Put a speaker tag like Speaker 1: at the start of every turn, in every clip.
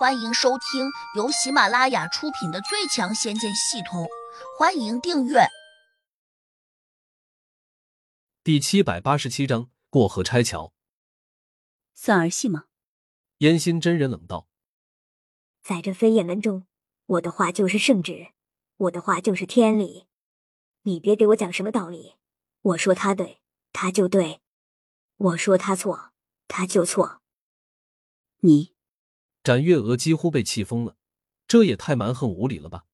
Speaker 1: 欢迎收听由喜马拉雅出品的《最强仙剑系统》，欢迎订阅。
Speaker 2: 第七百八十七章过河拆桥。
Speaker 3: 算儿戏吗？
Speaker 2: 烟心真人冷道：“
Speaker 4: 在这飞燕门中，我的话就是圣旨，我的话就是天理。你别给我讲什么道理。我说他对，他就对；我说他错，他就错。
Speaker 3: 你。”
Speaker 2: 展月娥几乎被气疯了，这也太蛮横无理了吧！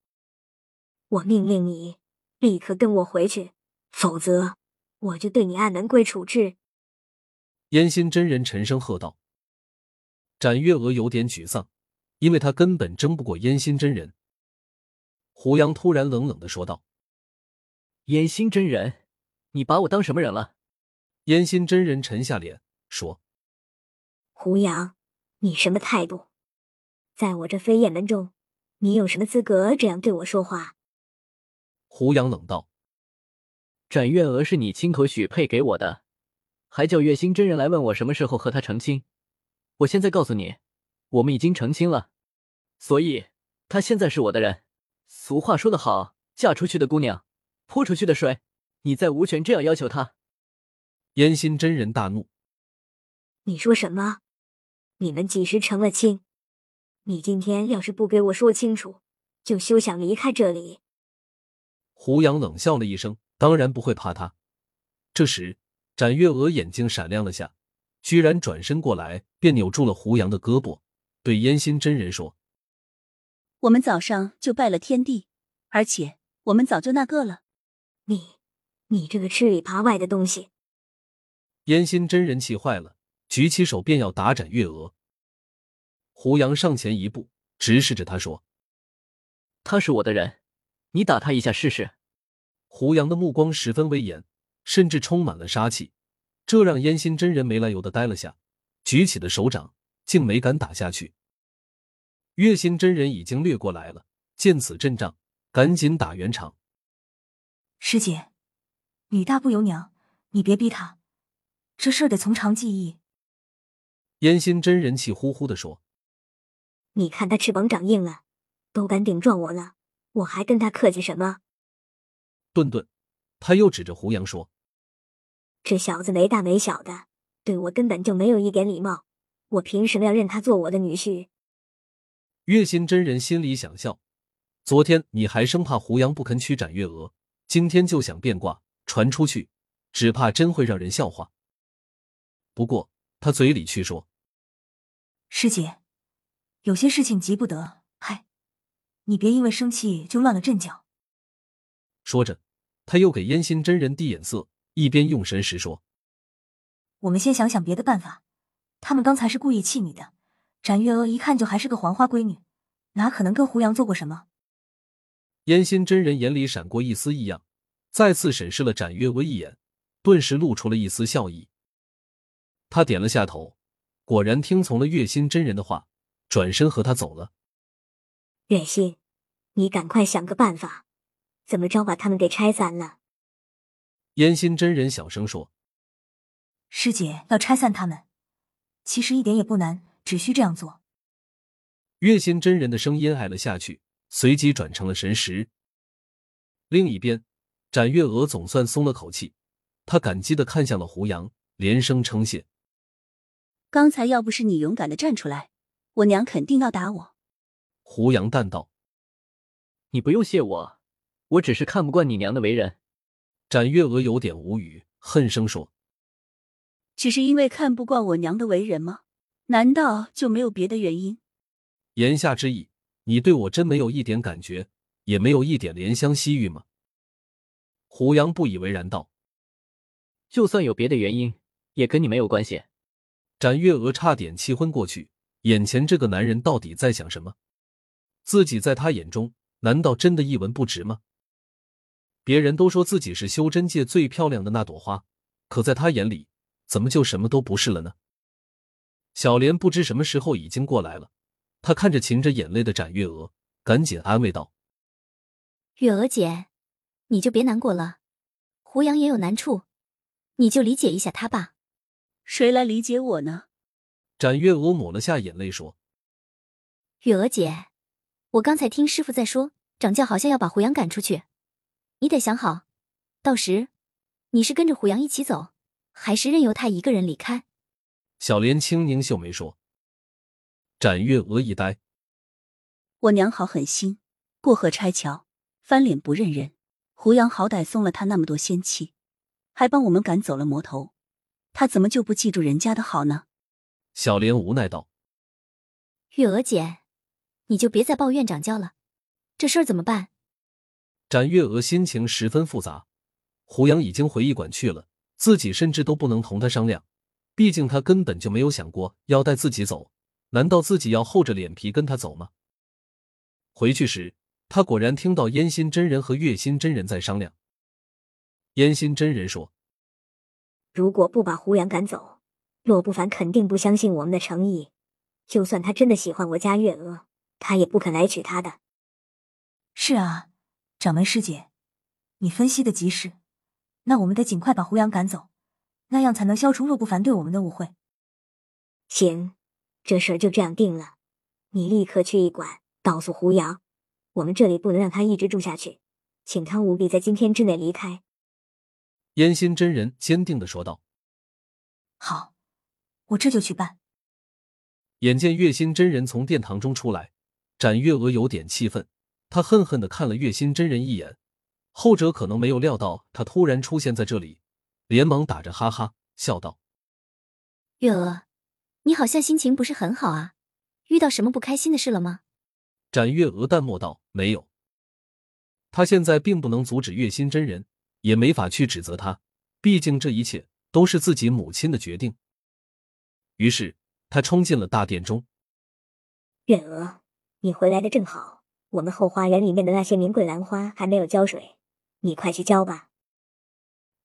Speaker 4: 我命令你立刻跟我回去，否则我就对你按门规处置。
Speaker 2: 烟心真人沉声喝道。展月娥有点沮丧，因为她根本争不过烟心真人。胡杨突然冷冷的说道：“
Speaker 5: 烟心真人，你把我当什么人了？”
Speaker 2: 烟心真人沉下脸说：“
Speaker 4: 胡杨，你什么态度？”在我这飞燕门中，你有什么资格这样对我说话？
Speaker 2: 胡杨冷道：“
Speaker 5: 展月娥是你亲口许配给我的，还叫月星真人来问我什么时候和她成亲。我现在告诉你，我们已经成亲了，所以她现在是我的人。俗话说得好，嫁出去的姑娘泼出去的水，你再无权这样要求她。”
Speaker 2: 烟心真人大怒：“
Speaker 4: 你说什么？你们几时成了亲？”你今天要是不给我说清楚，就休想离开这里。
Speaker 2: 胡杨冷笑了一声，当然不会怕他。这时，展月娥眼睛闪亮了下，居然转身过来，便扭住了胡杨的胳膊，对烟心真人说：“
Speaker 3: 我们早上就拜了天地，而且我们早就那个了。
Speaker 4: 你，你这个吃里扒外的东西！”
Speaker 2: 烟心真人气坏了，举起手便要打展月娥。胡杨上前一步，直视着他说：“
Speaker 5: 他是我的人，你打他一下试试。”
Speaker 2: 胡杨的目光十分威严，甚至充满了杀气，这让烟心真人没来由的呆了下，举起的手掌竟没敢打下去。月心真人已经掠过来了，见此阵仗，赶紧打圆场：“
Speaker 6: 师姐，女大不由娘，你别逼他，这事儿得从长计议。”
Speaker 2: 烟心真人气呼呼的说。
Speaker 4: 你看他翅膀长硬了，都敢顶撞我了，我还跟他客气什么？
Speaker 2: 顿顿，他又指着胡杨说：“
Speaker 4: 这小子没大没小的，对我根本就没有一点礼貌，我凭什么要认他做我的女婿？”
Speaker 2: 月心真人心里想笑：昨天你还生怕胡杨不肯娶展月娥，今天就想变卦传出去，只怕真会让人笑话。不过他嘴里却说：“
Speaker 6: 师姐。”有些事情急不得，嗨，你别因为生气就乱了阵脚。
Speaker 2: 说着，他又给烟心真人递眼色，一边用神识说：“
Speaker 6: 我们先想想别的办法。他们刚才是故意气你的。展月娥一看就还是个黄花闺女，哪可能跟胡杨做过什么？”
Speaker 2: 烟心真人眼里闪过一丝异样，再次审视了展月娥一眼，顿时露出了一丝笑意。他点了下头，果然听从了月心真人的话。转身和他走了。
Speaker 4: 远心，你赶快想个办法，怎么着把他们给拆散了？
Speaker 2: 烟心真人小声说：“
Speaker 6: 师姐要拆散他们，其实一点也不难，只需这样做。”
Speaker 2: 月心真人的声音矮了下去，随即转成了神识。另一边，展月娥总算松了口气，她感激的看向了胡杨，连声称谢：“
Speaker 3: 刚才要不是你勇敢的站出来。”我娘肯定要打我。
Speaker 2: 胡杨淡道：“
Speaker 5: 你不用谢我，我只是看不惯你娘的为人。”
Speaker 2: 展月娥有点无语，恨声说：“
Speaker 3: 只是因为看不惯我娘的为人吗？难道就没有别的原因？”
Speaker 2: 言下之意，你对我真没有一点感觉，也没有一点怜香惜玉吗？胡杨不以为然道：“
Speaker 5: 就算有别的原因，也跟你没有关系。”
Speaker 2: 展月娥差点气昏过去。眼前这个男人到底在想什么？自己在他眼中难道真的一文不值吗？别人都说自己是修真界最漂亮的那朵花，可在他眼里，怎么就什么都不是了呢？小莲不知什么时候已经过来了，她看着噙着眼泪的展月娥，赶紧安慰道：“
Speaker 7: 月娥姐，你就别难过了，胡杨也有难处，你就理解一下他吧。
Speaker 3: 谁来理解我呢？”
Speaker 2: 展月娥抹了下眼泪，说：“
Speaker 7: 月娥姐，我刚才听师傅在说，掌教好像要把胡杨赶出去，你得想好，到时你是跟着胡杨一起走，还是任由他一个人离开？
Speaker 2: 小莲轻拧秀眉说。展月娥一呆，
Speaker 3: 我娘好狠心，过河拆桥，翻脸不认人。胡杨好歹送了他那么多仙气，还帮我们赶走了魔头，他怎么就不记住人家的好呢？
Speaker 2: 小莲无奈道：“
Speaker 7: 月娥姐，你就别再抱怨掌教了，这事儿怎么办？”
Speaker 2: 展月娥心情十分复杂。胡杨已经回驿馆去了，自己甚至都不能同他商量，毕竟他根本就没有想过要带自己走。难道自己要厚着脸皮跟他走吗？回去时，他果然听到烟心真人和月心真人在商量。烟心真人说：“
Speaker 4: 如果不把胡杨赶走，洛不凡肯定不相信我们的诚意。就算他真的喜欢我家月娥，他也不肯来娶她的。”
Speaker 6: 是啊，掌门师姐，你分析的极是。那我们得尽快把胡杨赶走，那样才能消除洛不凡对我们的误会。
Speaker 4: 行。这事儿就这样定了，你立刻去驿馆告诉胡杨，我们这里不能让他一直住下去，请他务必在今天之内离开。
Speaker 2: 燕心真人坚定的说道：“
Speaker 6: 好，我这就去办。”
Speaker 2: 眼见月心真人从殿堂中出来，展月娥有点气愤，她恨恨的看了月心真人一眼，后者可能没有料到他突然出现在这里，连忙打着哈哈笑道：“
Speaker 7: 月娥。”你好像心情不是很好啊，遇到什么不开心的事了吗？
Speaker 2: 展月娥淡漠道：“没有。”他现在并不能阻止月心真人，也没法去指责他，毕竟这一切都是自己母亲的决定。于是他冲进了大殿中。
Speaker 4: 月娥，你回来的正好，我们后花园里面的那些名贵兰花还没有浇水，你快去浇吧。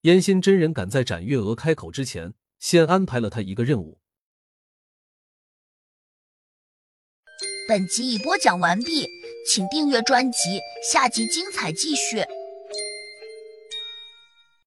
Speaker 2: 烟心真人赶在展月娥开口之前，先安排了他一个任务。
Speaker 1: 本集已播讲完毕，请订阅专辑，下集精彩继续。